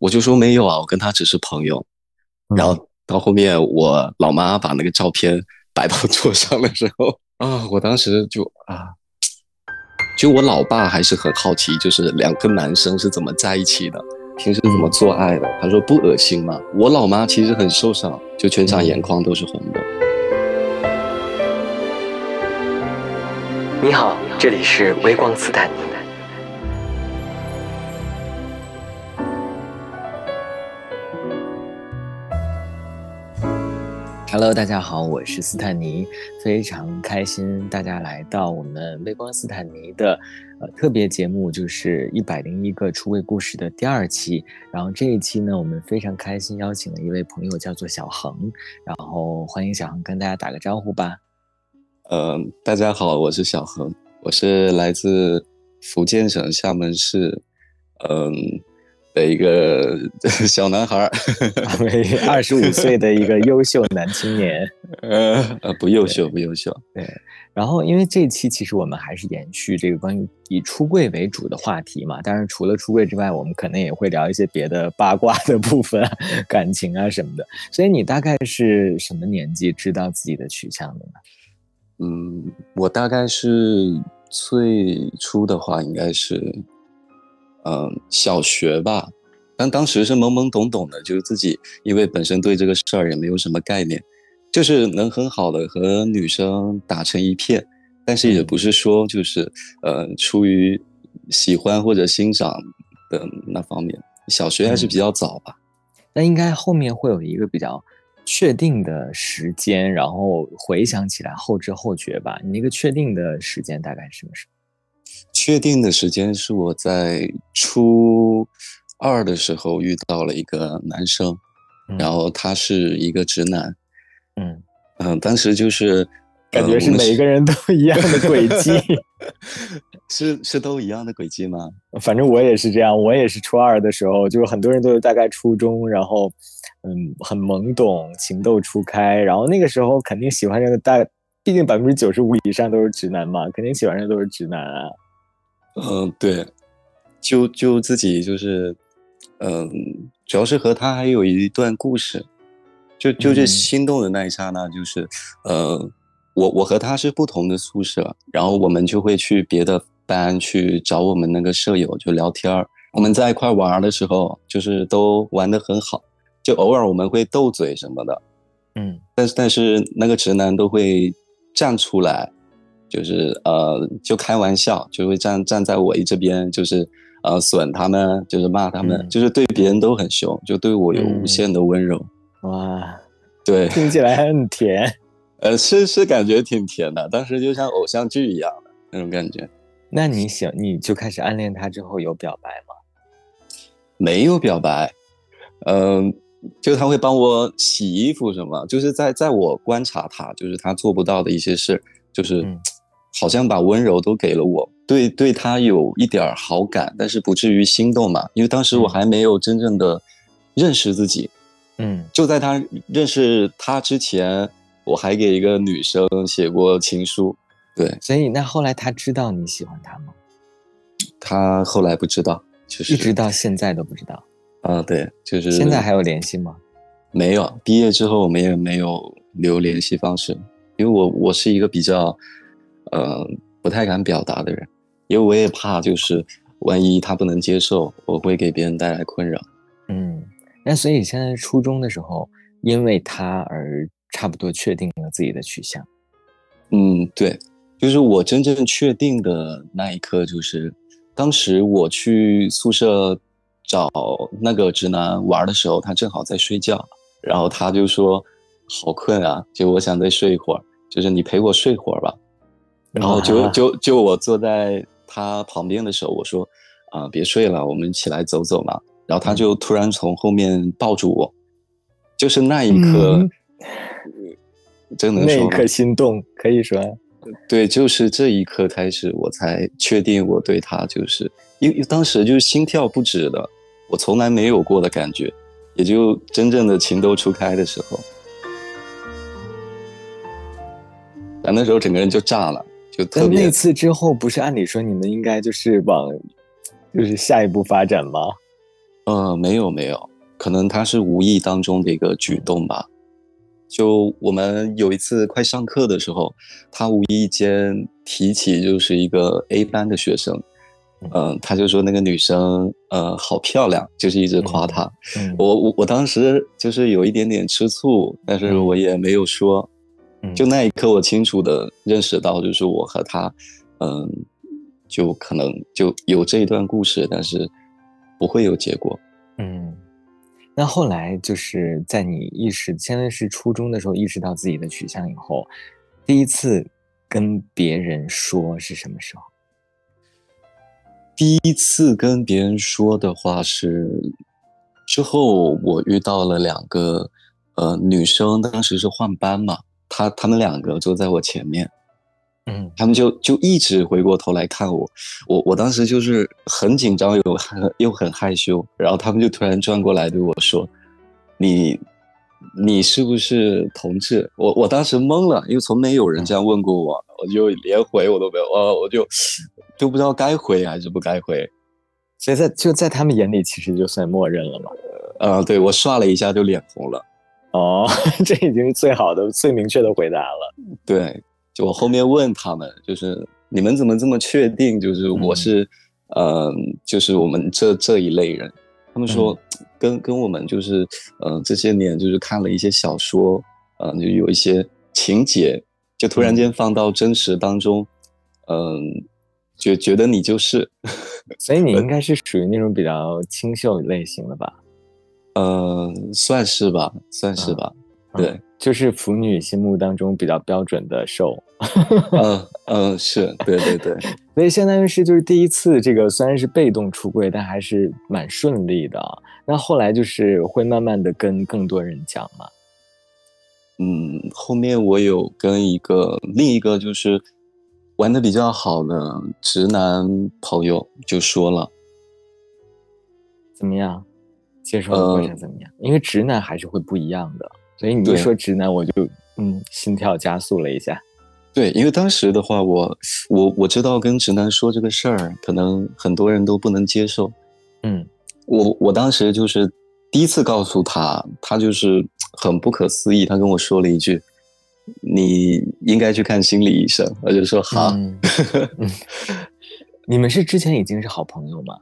我就说没有啊，我跟他只是朋友。然后到后面我老妈把那个照片 摆到 桌上的时候啊，我当时就啊，就我老爸还是很好奇，就是两个男生是怎么在一起的，平时怎么做爱的。他说不恶心吗？我老妈其实很受伤，就全场眼眶都是红的。你好，这里是微光斯坦 Hello，大家好，我是斯坦尼，非常开心大家来到我们微光斯坦尼的呃特别节目，就是一百零一个出位故事的第二期。然后这一期呢，我们非常开心邀请了一位朋友，叫做小恒。然后欢迎小恒跟大家打个招呼吧。嗯，大家好，我是小恒，我是来自福建省厦门市，嗯。的一个 小男孩儿，二十五岁的一个优秀男青年，呃 呃，不优秀，不优秀。对，然后因为这期其实我们还是延续这个关于以出柜为主的话题嘛，当然除了出柜之外，我们可能也会聊一些别的八卦的部分，感情啊什么的。所以你大概是什么年纪知道自己的取向的呢？嗯，我大概是最初的话，应该是。嗯，小学吧，但当时是懵懵懂懂的，就是自己因为本身对这个事儿也没有什么概念，就是能很好的和女生打成一片，但是也不是说就是呃出于喜欢或者欣赏的那方面，小学还是比较早吧。那应该后面会有一个比较确定的时间，然后回想起来后知后觉吧。你那个确定的时间大概是什么时候？确定的时间是我在初二的时候遇到了一个男生，然后他是一个直男，嗯嗯，当时就是感觉是每个人都一样的轨迹，是是都一样的轨迹吗？反正我也是这样，我也是初二的时候，就是很多人都是大概初中，然后嗯很懵懂，情窦初开，然后那个时候肯定喜欢上的大，毕竟百分之九十五以上都是直男嘛，肯定喜欢上都是直男啊。嗯，对，就就自己就是，嗯，主要是和他还有一段故事，就就这心动的那一刹那，就是，呃，我我和他是不同的宿舍，然后我们就会去别的班去找我们那个舍友就聊天儿，我们在一块玩的时候，就是都玩的很好，就偶尔我们会斗嘴什么的，嗯，但是但是那个直男都会站出来。就是呃，就开玩笑，就会站站在我一这边，就是呃损他们，就是骂他们，就是对别人都很凶，就对我有无限的温柔。哇，对，听起来很甜。呃，是是感觉挺甜的，当时就像偶像剧一样的那种感觉。那你想，你就开始暗恋他之后有表白吗？没有表白，嗯，就他会帮我洗衣服什么，就是在在我观察他，就是他做不到的一些事，就是。好像把温柔都给了我，对对他有一点好感，但是不至于心动嘛，因为当时我还没有真正的认识自己。嗯，就在他认识他之前，我还给一个女生写过情书。对，所以那后来他知道你喜欢他吗？他后来不知道，就是一直到现在都不知道。啊，对，就是现在还有联系吗？没有，毕业之后我们也没有留联系方式，因为我我是一个比较。呃，不太敢表达的人，因为我也怕，就是万一他不能接受，我会给别人带来困扰。嗯，那所以现在初中的时候，因为他而差不多确定了自己的取向。嗯，对，就是我真正确定的那一刻，就是当时我去宿舍找那个直男玩的时候，他正好在睡觉，然后他就说好困啊，就我想再睡一会儿，就是你陪我睡会儿吧。然后就就就我坐在他旁边的时候，我说：“啊，别睡了，我们起来走走嘛。”然后他就突然从后面抱住我，就是那一刻，真能说那一刻心动，可以说，对，就是这一刻开始，我才确定我对他就是，因为当时就是心跳不止的，我从来没有过的感觉，也就真正的情窦初开的时候，但那时候整个人就炸了。在那次之后，不是按理说你们应该就是往，就是下一步发展吗？呃，没有没有，可能他是无意当中的一个举动吧。就我们有一次快上课的时候，他无意间提起就是一个 A 班的学生，嗯，他就说那个女生呃好漂亮，就是一直夸她。我我我当时就是有一点点吃醋，但是我也没有说。就那一刻，我清楚的认识到，就是我和他，嗯，就可能就有这一段故事，但是不会有结果。嗯。那后来就是在你意识，现在是初中的时候意识到自己的取向以后，第一次跟别人说是什么时候？第一次跟别人说的话是之后我遇到了两个呃女生，当时是换班嘛，她她们两个坐在我前面。嗯，他们就就一直回过头来看我，我我当时就是很紧张，又很又很害羞，然后他们就突然转过来对我说：“你你是不是同志？”我我当时懵了，因为从没有人这样问过我，我就连回我都没有，我我就就不知道该回还是不该回，所以在就在他们眼里，其实就算默认了嘛。呃，对我刷了一下就脸红了。哦，这已经是最好的、最明确的回答了。对。就我后面问他们，就是你们怎么这么确定？就是我是，嗯，就是我们这这一类人。他们说，跟跟我们就是，嗯，这些年就是看了一些小说，嗯，就有一些情节，就突然间放到真实当中，嗯，觉觉得你就是。所以你应该是属于那种比较清秀类型的吧？嗯，算是吧，算是吧，对。就是腐女心目当中比较标准的瘦，嗯嗯，是对对对，所以相当于是就是第一次这个虽然是被动出柜，但还是蛮顺利的。那后来就是会慢慢的跟更多人讲嘛。嗯，后面我有跟一个另一个就是玩的比较好的直男朋友就说了，怎么样？接受的过程怎么样？因为直男还是会不一样的。所以你一说直男，我就嗯心跳加速了一下。对，因为当时的话，我我我知道跟直男说这个事儿，可能很多人都不能接受。嗯，我我当时就是第一次告诉他，他就是很不可思议，他跟我说了一句：“你应该去看心理医生。”我就说好。你们是之前已经是好朋友吗？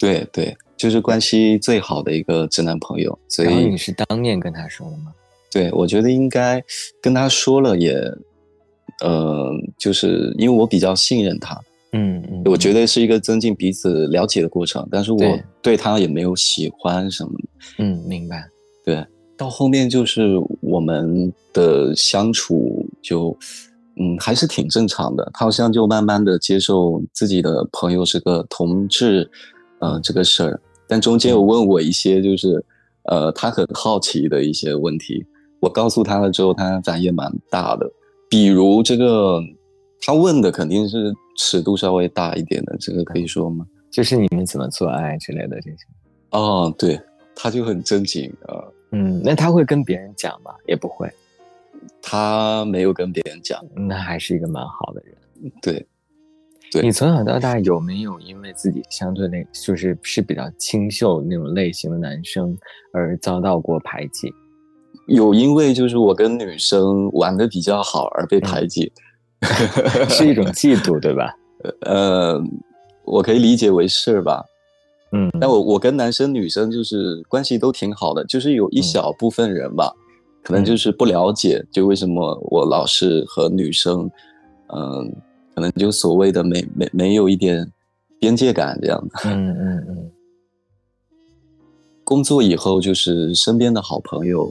对对。就是关系最好的一个直男朋友，所以你是当面跟他说的吗？对，我觉得应该跟他说了，也，呃，就是因为我比较信任他，嗯嗯，我觉得是一个增进彼此了解的过程，但是我对他也没有喜欢什么，嗯，明白。对，到后面就是我们的相处就，嗯，还是挺正常的，他好像就慢慢的接受自己的朋友是个同志，嗯，这个事儿。但中间有问我一些，就是，呃，他很好奇的一些问题，我告诉他了之后，他反应也蛮大的。比如这个，他问的肯定是尺度稍微大一点的，这个可以说吗？就是你们怎么做爱之类的这些。哦，对，他就很正经啊。嗯，那他会跟别人讲吗？也不会。他没有跟别人讲。那还是一个蛮好的人。对。你从小到大有没有因为自己相对那就是是比较清秀那种类型的男生而遭到过排挤？有因为就是我跟女生玩的比较好而被排挤，是一种嫉妒对吧？呃，我可以理解为是吧？嗯，但我我跟男生女生就是关系都挺好的，就是有一小部分人吧，可能就是不了解，就为什么我老是和女生，嗯。可能就所谓的没没没有一点边界感这样的。嗯嗯嗯。工作以后就是身边的好朋友，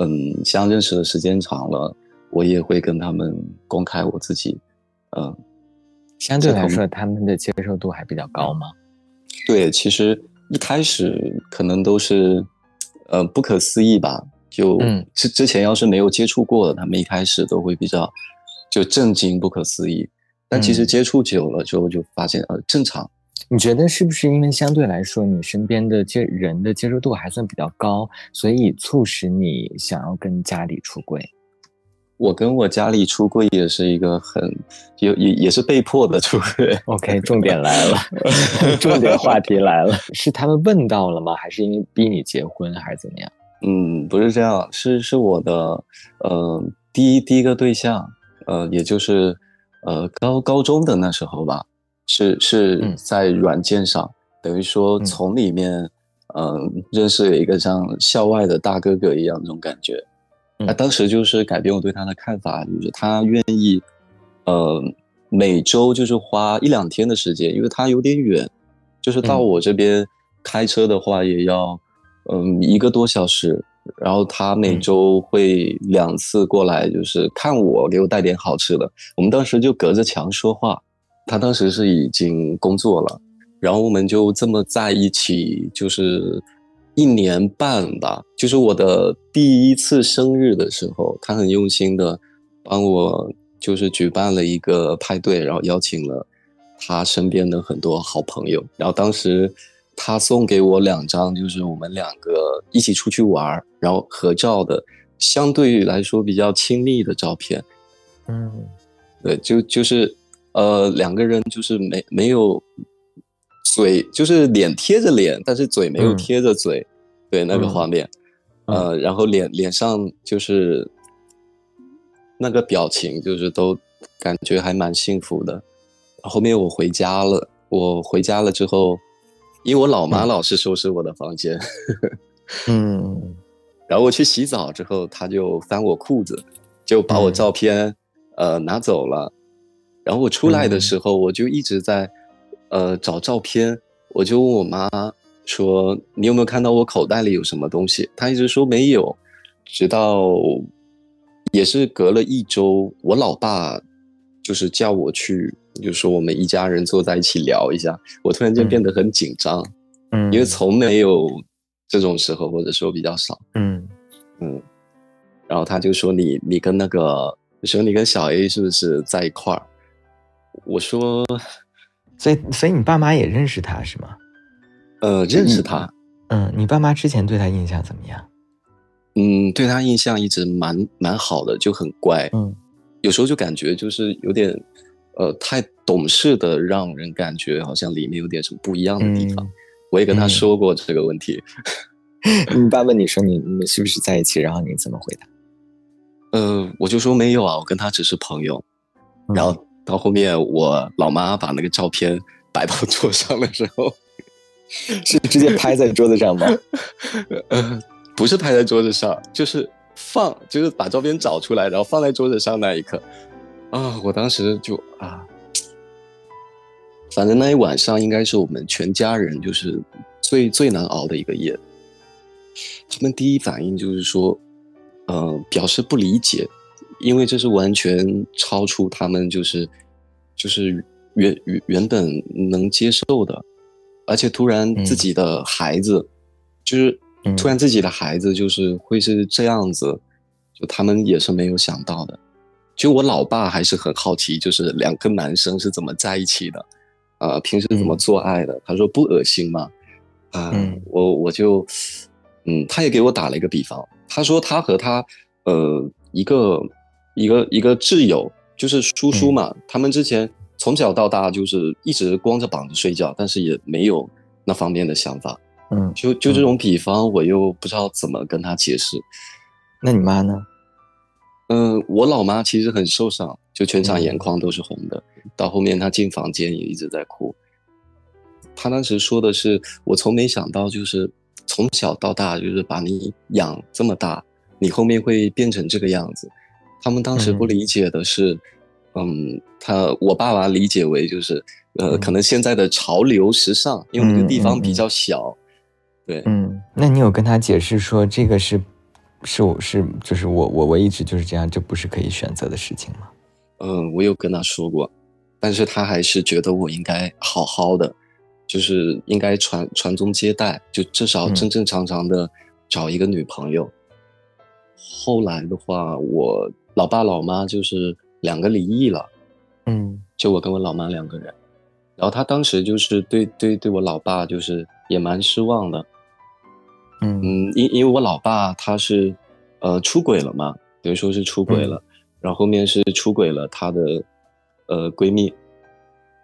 嗯，相认识的时间长了，我也会跟他们公开我自己。嗯，相对来说，他们的接受度还比较高吗？对，其实一开始可能都是，呃，不可思议吧。就之之前要是没有接触过的，他们一开始都会比较就震惊、不可思议。但其实接触久了之后，就发现呃正常。你觉得是不是因为相对来说，你身边的接人的接受度还算比较高，所以促使你想要跟家里出柜？我跟我家里出柜也是一个很也也也是被迫的出柜。OK，重点来了，重点话题来了，是他们问到了吗？还是因为逼你结婚，还是怎么样？嗯，不是这样，是是我的呃第一第一个对象，呃，也就是呃高高中的那时候吧，是是在软件上，等于说从里面嗯认识了一个像校外的大哥哥一样那种感觉。那当时就是改变我对他的看法，就是他愿意，呃，每周就是花一两天的时间，因为他有点远，就是到我这边开车的话也要，嗯，一个多小时。然后他每周会两次过来，就是看我，给我带点好吃的。我们当时就隔着墙说话，他当时是已经工作了，然后我们就这么在一起，就是。一年半吧，就是我的第一次生日的时候，他很用心的帮我，就是举办了一个派对，然后邀请了他身边的很多好朋友。然后当时他送给我两张，就是我们两个一起出去玩然后合照的，相对于来说比较亲密的照片。嗯，对，就就是呃两个人就是没没有嘴，就是脸贴着脸，但是嘴没有贴着嘴。对那个画面，呃，然后脸脸上就是那个表情，就是都感觉还蛮幸福的。后面我回家了，我回家了之后，因为我老妈老是收拾我的房间，嗯，然后我去洗澡之后，她就翻我裤子，就把我照片呃拿走了。然后我出来的时候，我就一直在呃找照片，我就问我妈。说你有没有看到我口袋里有什么东西？她一直说没有，直到也是隔了一周，我老爸就是叫我去，就说我们一家人坐在一起聊一下。我突然间变得很紧张，嗯，因为从没有这种时候，或者说比较少，嗯嗯。然后他就说你你跟那个说你跟小 A 是不是在一块儿？我说，所以所以你爸妈也认识他是吗？呃，认识他。嗯，你爸妈之前对他印象怎么样？嗯，对他印象一直蛮蛮好的，就很乖。嗯，有时候就感觉就是有点，呃，太懂事的，让人感觉好像里面有点什么不一样的地方。我也跟他说过这个问题。你爸问你说你你们是不是在一起？然后你怎么回答？呃，我就说没有啊，我跟他只是朋友。然后到后面我老妈把那个照片摆到桌上的时候。是直接拍在桌子上吗？呃，不是拍在桌子上，就是放，就是把照片找出来，然后放在桌子上那一刻，啊，我当时就啊，反正那一晚上应该是我们全家人就是最最难熬的一个夜。他们第一反应就是说，呃，表示不理解，因为这是完全超出他们就是就是原原原本能接受的。而且突然自己的孩子，就是突然自己的孩子就是会是这样子，就他们也是没有想到的。就我老爸还是很好奇，就是两个男生是怎么在一起的，啊，平时怎么做爱的？他说不恶心吗？啊，我我就，嗯，他也给我打了一个比方，他说他和他呃一个一个一个挚友，就是叔叔嘛，他们之前。从小到大就是一直光着膀子睡觉，但是也没有那方面的想法。嗯，就就这种比方，我又不知道怎么跟他解释。那你妈呢？嗯，我老妈其实很受伤，就全场眼眶都是红的。到后面她进房间也一直在哭。她当时说的是：“我从没想到，就是从小到大，就是把你养这么大，你后面会变成这个样子。”他们当时不理解的是。嗯，他我爸爸理解为就是，呃，可能现在的潮流时尚，因为那个地方比较小，对，嗯，那你有跟他解释说这个是，是我是就是我我我一直就是这样，这不是可以选择的事情吗？嗯，我有跟他说过，但是他还是觉得我应该好好的，就是应该传传宗接代，就至少正正常常的找一个女朋友。后来的话，我老爸老妈就是。两个离异了，嗯，就我跟我老妈两个人，然后他当时就是对对对我老爸就是也蛮失望的，嗯嗯，因因为我老爸他是，呃，出轨了嘛，等于说是出轨了，然后后面是出轨了她的呃闺蜜，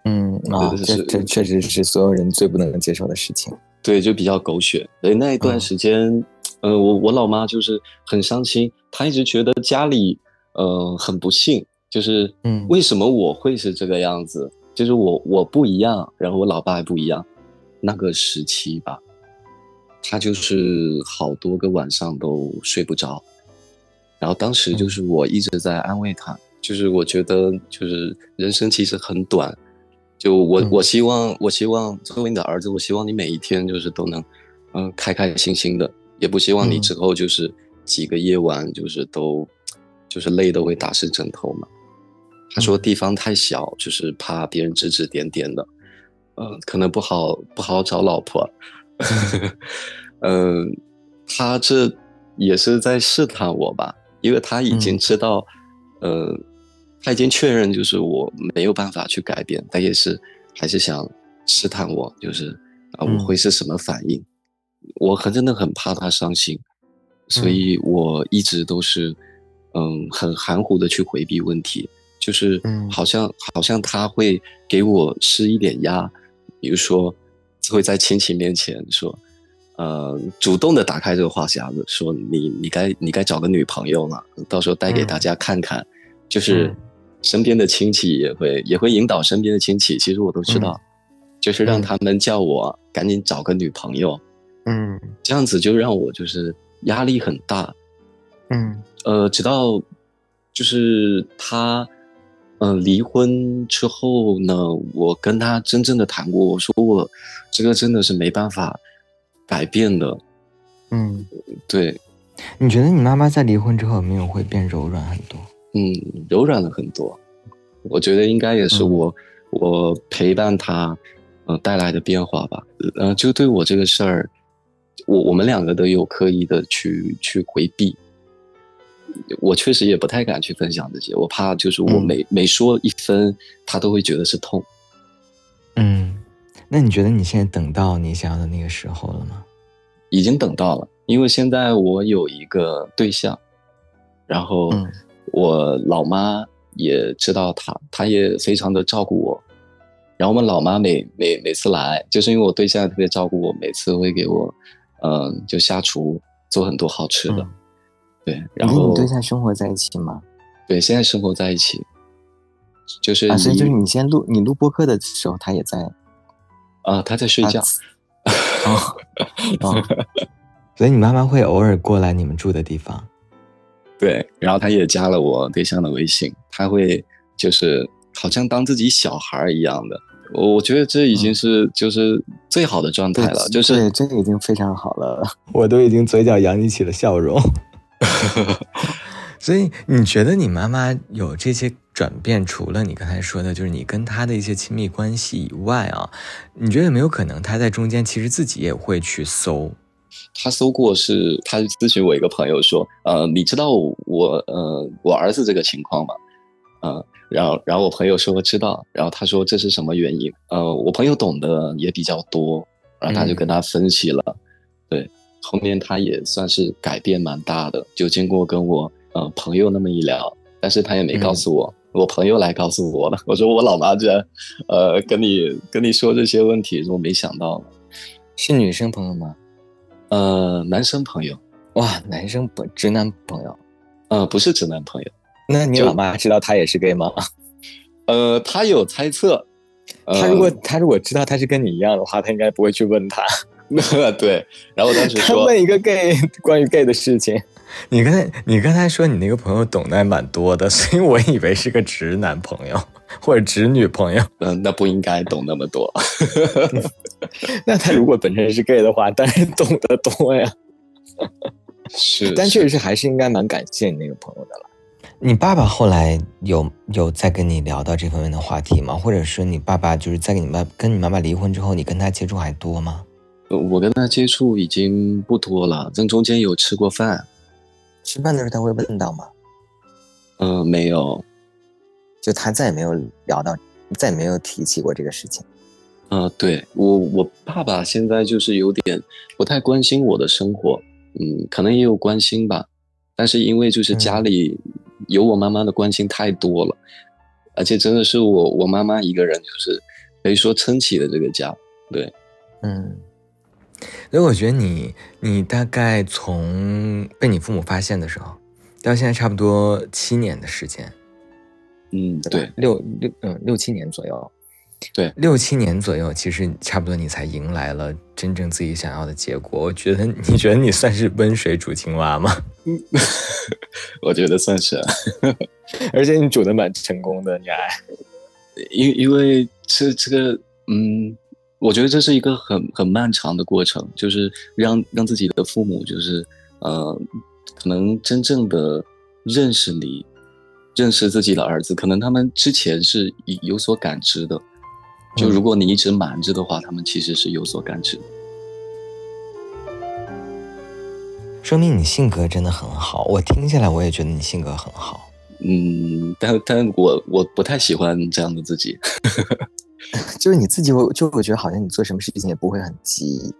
嗯啊，这这确实是所有人最不能接受的事情。对，就比较狗血。所以那一段时间，呃，我我老妈就是很伤心，她一直觉得家里呃很不幸，就是嗯，为什么我会是这个样子？就是我我不一样，然后我老爸也不一样。那个时期吧，她就是好多个晚上都睡不着。然后当时就是我一直在安慰他，就是我觉得就是人生其实很短。就我，我希望，我希望作为你的儿子，我希望你每一天就是都能，嗯，开开心心的，也不希望你之后就是几个夜晚就是都，就是累的会打湿枕头嘛。他说地方太小，就是怕别人指指点点的，呃，可能不好不好找老婆。嗯，他这也是在试探我吧，因为他已经知道，呃。他已经确认，就是我没有办法去改变，他也是还是想试探我，就是啊，我会是什么反应？我很真的很怕他伤心，所以我一直都是嗯很含糊的去回避问题，就是好像好像他会给我施一点压，比如说会在亲戚面前说，呃，主动的打开这个话匣子，说你你该你该找个女朋友了，到时候带给大家看看，就是。身边的亲戚也会也会引导身边的亲戚，其实我都知道，就是让他们叫我赶紧找个女朋友，嗯，这样子就让我就是压力很大，嗯，呃，直到就是他，嗯，离婚之后呢，我跟他真正的谈过，我说我这个真的是没办法改变的，嗯，对，你觉得你妈妈在离婚之后有没有会变柔软很多？嗯，柔软了很多，我觉得应该也是我我陪伴他，嗯带来的变化吧。嗯，就对我这个事儿，我我们两个都有刻意的去去回避。我确实也不太敢去分享这些，我怕就是我每每说一分，他都会觉得是痛。嗯，那你觉得你现在等到你想要的那个时候了吗？已经等到了，因为现在我有一个对象，然后。我老妈也知道他，他也非常的照顾我。然后我们老妈每每每次来，就是因为我对象特别照顾我，每次会给我，嗯，就下厨做很多好吃的。对，然后你对象生活在一起吗？对，现在生活在一起。就是啊，所以就是你先录你录播客的时候，他也在。啊，他在睡觉。哦 所以你妈妈会偶尔过来你们住的地方。对，然后他也加了我对象的微信，他会就是好像当自己小孩一样的，我我觉得这已经是就是最好的状态了，就是对，这个已经非常好了，我都已经嘴角扬起了笑容。所以你觉得你妈妈有这些转变，除了你刚才说的，就是你跟她的一些亲密关系以外啊，你觉得有没有可能她在中间其实自己也会去搜？他搜过是，他咨询我一个朋友说，呃，你知道我呃我儿子这个情况吗？嗯，然后然后我朋友说知道，然后他说这是什么原因？呃，我朋友懂得也比较多，然后他就跟他分析了，对，后面他也算是改变蛮大的，就经过跟我呃朋友那么一聊，但是他也没告诉我，我朋友来告诉我了，我说我老妈居然呃跟你跟你说这些问题，我没想到，是女生朋友吗？呃，男生朋友，哇，男生不直男朋友，呃，不是直男朋友。那你老妈知道他也是 gay 吗？呃，他有猜测。他如果他如果知道他是跟你一样的话，他应该不会去问他。对，然后当时说问一个 gay 关于 gay 的事情。你刚才你刚才说你那个朋友懂得还蛮多的，所以我以为是个直男朋友或者直女朋友。嗯，那不应该懂那么多。那他如果本身是 gay 的话，当然懂得多呀。是，但确实是还是应该蛮感谢你那个朋友的了。你爸爸后来有有在跟你聊到这方面的话题吗？或者说你爸爸就是在跟你妈跟你妈妈离婚之后，你跟他接触还多吗？我跟他接触已经不多了，正中间有吃过饭。吃饭的时候他会问到吗？嗯，没有，就他再也没有聊到，再也没有提起过这个事情。啊，对我，我爸爸现在就是有点不太关心我的生活，嗯，可能也有关心吧，但是因为就是家里有我妈妈的关心太多了，而且真的是我我妈妈一个人，就是可以说撑起了这个家。对，嗯，所以我觉得你你大概从被你父母发现的时候，到现在差不多七年的时间，嗯，对，六六嗯六七年左右。对，六七年左右，其实差不多你才迎来了真正自己想要的结果。我觉得，你觉得你算是温水煮青蛙吗？我觉得算是，而且你煮的蛮成功的，你还，因因为这这个，嗯，我觉得这是一个很很漫长的过程，就是让让自己的父母，就是呃，可能真正的认识你，认识自己的儿子，可能他们之前是有有所感知的。就如果你一直瞒着的话，他们其实是有所感知的。说明你性格真的很好，我听下来我也觉得你性格很好。嗯，但但我我不太喜欢这样的自己，就是你自己，会就会觉得好像你做什么事情也不会很急。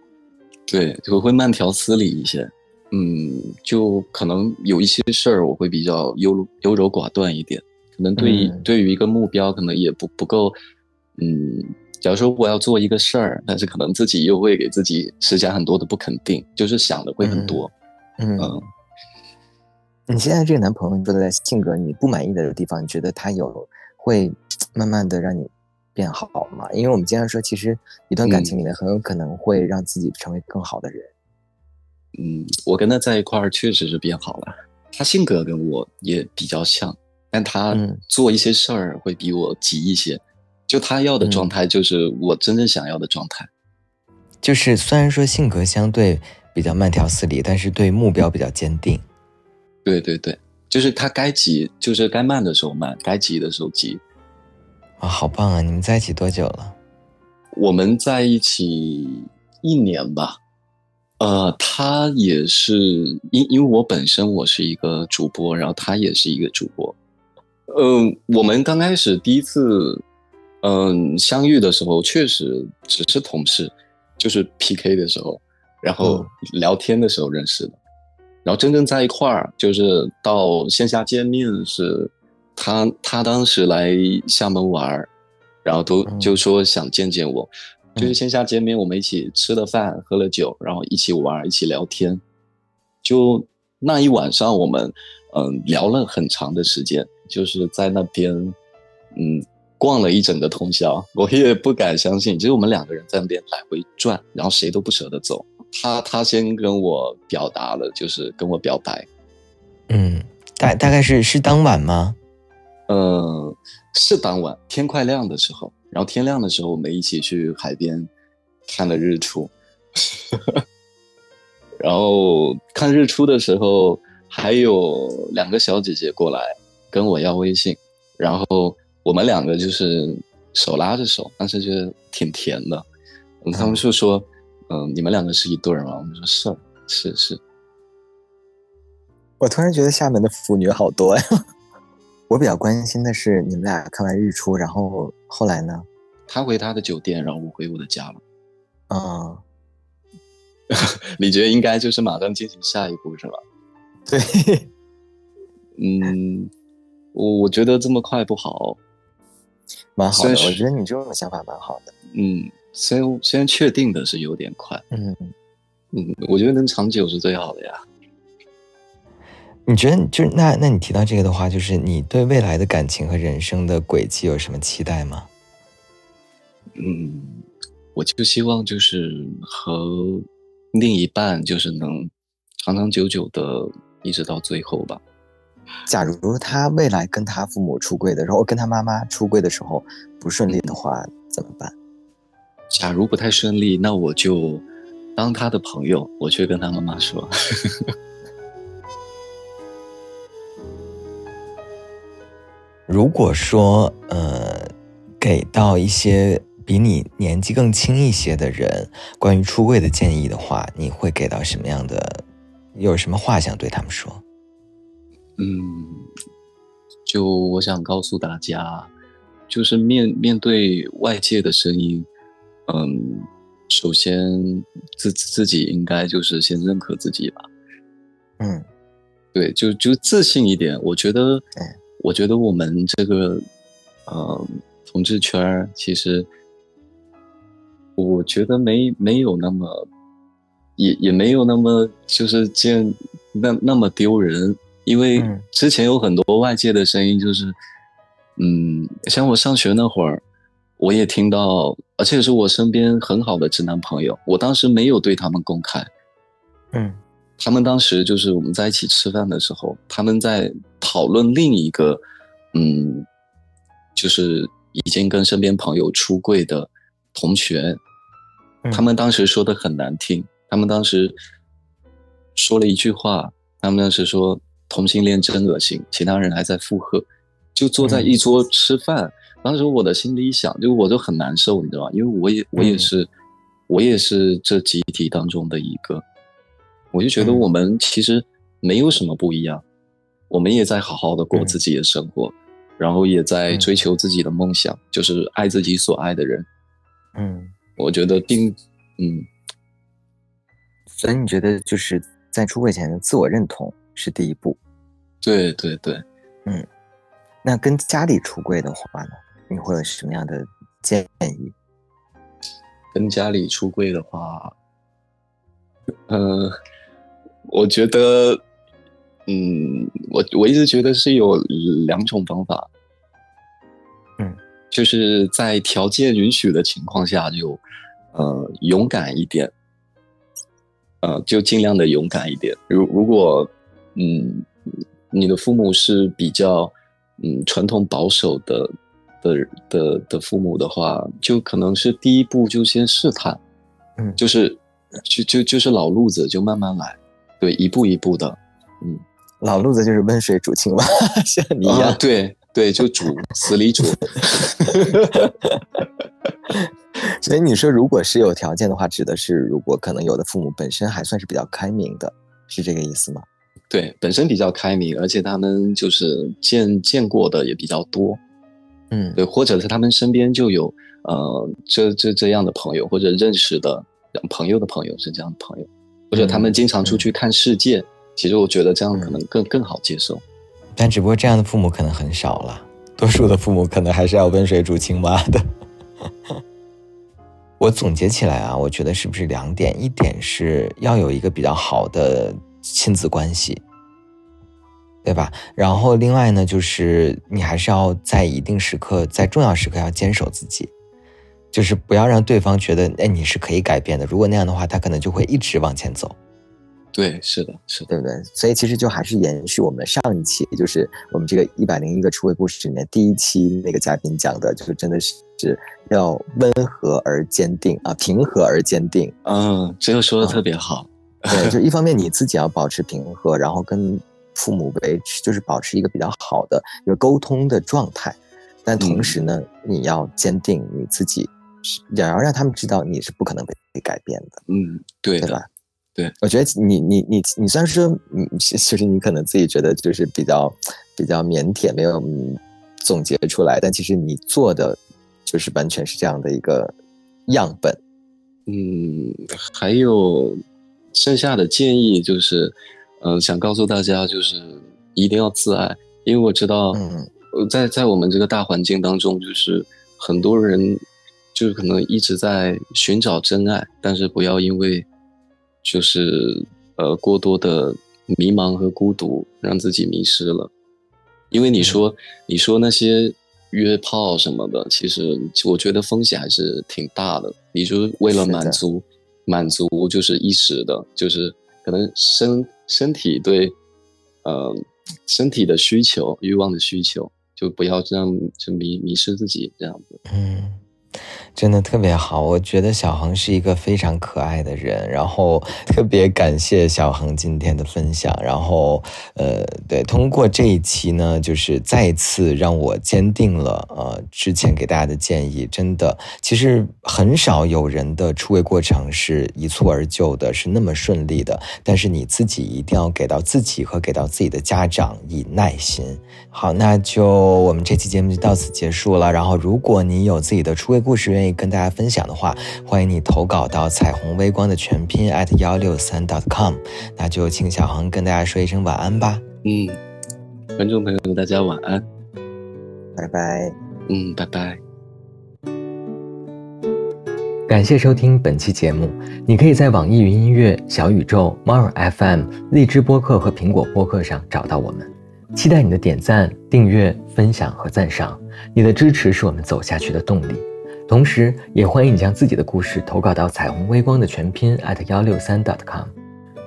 对，我会慢条斯理一些。嗯，就可能有一些事儿我会比较优优柔寡断一点，可能对于对于一个目标可能也不不够。嗯，假如说我要做一个事儿，但是可能自己又会给自己施加很多的不肯定，就是想的会很多。嗯，你现在这个男朋友，你说的在性格你不满意的地方，你觉得他有会 慢慢的让你变好嘛？因为我们经常说，其实一段感情里面很有可能会让自己成为更好的人。嗯，我跟他在一块儿确实是变好了。他性格跟我也比较像，但他做一些事儿会比我急一些。就他要的状态，就是我真正想要的状态。就是虽然说性格相对比较慢条斯理，但是对目标比较坚定。对对对，就是他该急，就是该慢的时候慢，该急的时候急。啊，好棒啊！你们在一起多久了？我们在一起一年吧。呃，他也是因因为我本身我是一个主播，然后他也是一个主播。嗯，我们刚开始第一次。嗯，相遇的时候确实只是同事，就是 PK 的时候，然后聊天的时候认识的，然后真正在一块儿，就是到线下见面是，他他当时来厦门玩儿，然后都就说想见见我，就是线下见面，我们一起吃了饭，喝了酒，然后一起玩，一起聊天，就那一晚上我们嗯聊了很长的时间，就是在那边嗯。逛了一整个通宵，我也不敢相信。就是我们两个人在那边来回转，然后谁都不舍得走。他他先跟我表达了，就是跟我表白。嗯，大大概是是当晚吗？嗯，是当晚，天快亮的时候。然后天亮的时候，我们一起去海边看了日出。然后看日出的时候，还有两个小姐姐过来跟我要微信，然后。我们两个就是手拉着手，当时觉得挺甜的。他们就说：“嗯，你们两个是一对儿吗？”我们说：“是，是是。”我突然觉得厦门的腐女好多呀。我比较关心的是，你们俩看完日出，然后后来呢？他回他的酒店，然后我回我的家了。啊，你觉得应该就是马上进行下一步是吧？对。嗯，我我觉得这么快不好。蛮好的，我觉得你这种想法蛮好的。嗯，虽然虽然确定的是有点快，嗯嗯，我觉得能长久是最好的呀。你觉得就那那你提到这个的话，就是你对未来的感情和人生的轨迹有什么期待吗？嗯，我就希望就是和另一半就是能长长久久的一直到最后吧。假如他未来跟他父母出柜的时候，跟他妈妈出柜的时候不顺利的话，怎么办？假如不太顺利，那我就当他的朋友，我去跟他妈妈说。如果说呃，给到一些比你年纪更轻一些的人关于出柜的建议的话，你会给到什么样的？有什么话想对他们说？嗯，就我想告诉大家，就是面面对外界的声音，嗯，首先自自己应该就是先认可自己吧。嗯，对，就就自信一点。我觉得，我觉得我们这个呃同志圈儿，其实我觉得没没有那么，也也没有那么就是见那那么丢人，因为之前有很多外界的声音，就是嗯，像我上学那会儿，我也听到，而且是我身边很好的直男朋友，我当时没有对他们公开，嗯。他们当时就是我们在一起吃饭的时候，他们在讨论另一个，嗯，就是已经跟身边朋友出柜的同学，他们当时说的很难听，他们当时说了一句话，他们当时说同性恋真恶心，其他人还在附和，就坐在一桌吃饭，当时我的心里想，就我就很难受，你知道吗？因为我也我也是，我也是这集体当中的一个。我就觉得我们其实没有什么不一样，我们也在好好的过自己的生活，然后也在追求自己的梦想，就是爱自己所爱的人。嗯，我觉得并嗯，所以你觉得就是在出柜前的自我认同是第一步？对对对，嗯，那跟家里出柜的话呢，你会有什么样的建议？跟家里出柜的话，嗯。我觉得，嗯，我我一直觉得是有两种方法，嗯，就是在条件允许的情况下，就呃勇敢一点，呃，就尽量的勇敢一点。如如果嗯你的父母是比较嗯传统保守的的的的父母的话，就可能是第一步就先试探，嗯，就是就就就是老路子，就慢慢来。对，一步一步的，嗯，老路子就是温水煮青蛙，像你一样，对对，就煮，死里煮。所以你说，如果是有条件的话，指的是如果可能有的父母本身还算是比较开明的，是这个意思吗？对，本身比较开明，而且他们就是见见过的也比较多，嗯，对，或者是他们身边就有呃这这这样的朋友，或者认识的朋友的朋友是这样的朋友。或者他们经常出去看世界，其实我觉得这样可能更更好接受。但只不过这样的父母可能很少了，多数的父母可能还是要温水煮青蛙的。我总结起来啊，我觉得是不是两点？一点是要有一个比较好的亲子关系，对吧？然后另外呢，就是你还是要在一定时刻，在重要时刻要坚守自己。就是不要让对方觉得，哎，你是可以改变的。如果那样的话，他可能就会一直往前走。对，是的，是的，对不对？所以其实就还是延续我们上一期，就是我们这个一百零一个出位故事里面第一期那个嘉宾讲的，就是真的是要温和而坚定啊，平和而坚定。嗯，这个说的特别好。对，就一方面你自己要保持平和，然后跟父母维持就是保持一个比较好的一个沟通的状态，但同时呢，你要坚定你自己。也要让他们知道你是不可能被改变的，嗯，对，对吧？对，我觉得你你你你虽然说，嗯，其实你可能自己觉得就是比较比较腼腆，没有总结出来，但其实你做的就是完全是这样的一个样本。嗯，还有剩下的建议就是，嗯，想告诉大家就是一定要自爱，因为我知道，嗯，在在我们这个大环境当中，就是很多人。就是可能一直在寻找真爱，但是不要因为就是呃过多的迷茫和孤独，让自己迷失了。因为你说你说那些约炮什么的，其实我觉得风险还是挺大的。你就为了满足满足就是一时的，就是可能身身体对呃身体的需求、欲望的需求，就不要这样就迷迷失自己这样子。嗯。真的特别好，我觉得小恒是一个非常可爱的人，然后特别感谢小恒今天的分享，然后呃，对，通过这一期呢，就是再次让我坚定了呃之前给大家的建议，真的，其实很少有人的出位过程是一蹴而就的，是那么顺利的，但是你自己一定要给到自己和给到自己的家长以耐心。好，那就我们这期节目就到此结束了，然后如果你有自己的出位故事愿意。愿意跟大家分享的话，欢迎你投稿到彩虹微光的全拼 at 幺六三 dot com。那就请小恒跟大家说一声晚安吧。嗯，观众朋友们大家晚安，拜拜。嗯，拜拜。感谢收听本期节目。你可以在网易云音乐、小宇宙、猫耳 FM、荔枝播客和苹果播客上找到我们。期待你的点赞、订阅、分享和赞赏。你的支持是我们走下去的动力。同时，也欢迎你将自己的故事投稿到彩虹微光的全拼 at 幺六三 dot com，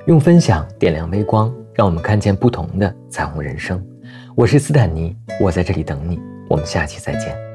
用分享点亮微光，让我们看见不同的彩虹人生。我是斯坦尼，我在这里等你。我们下期再见。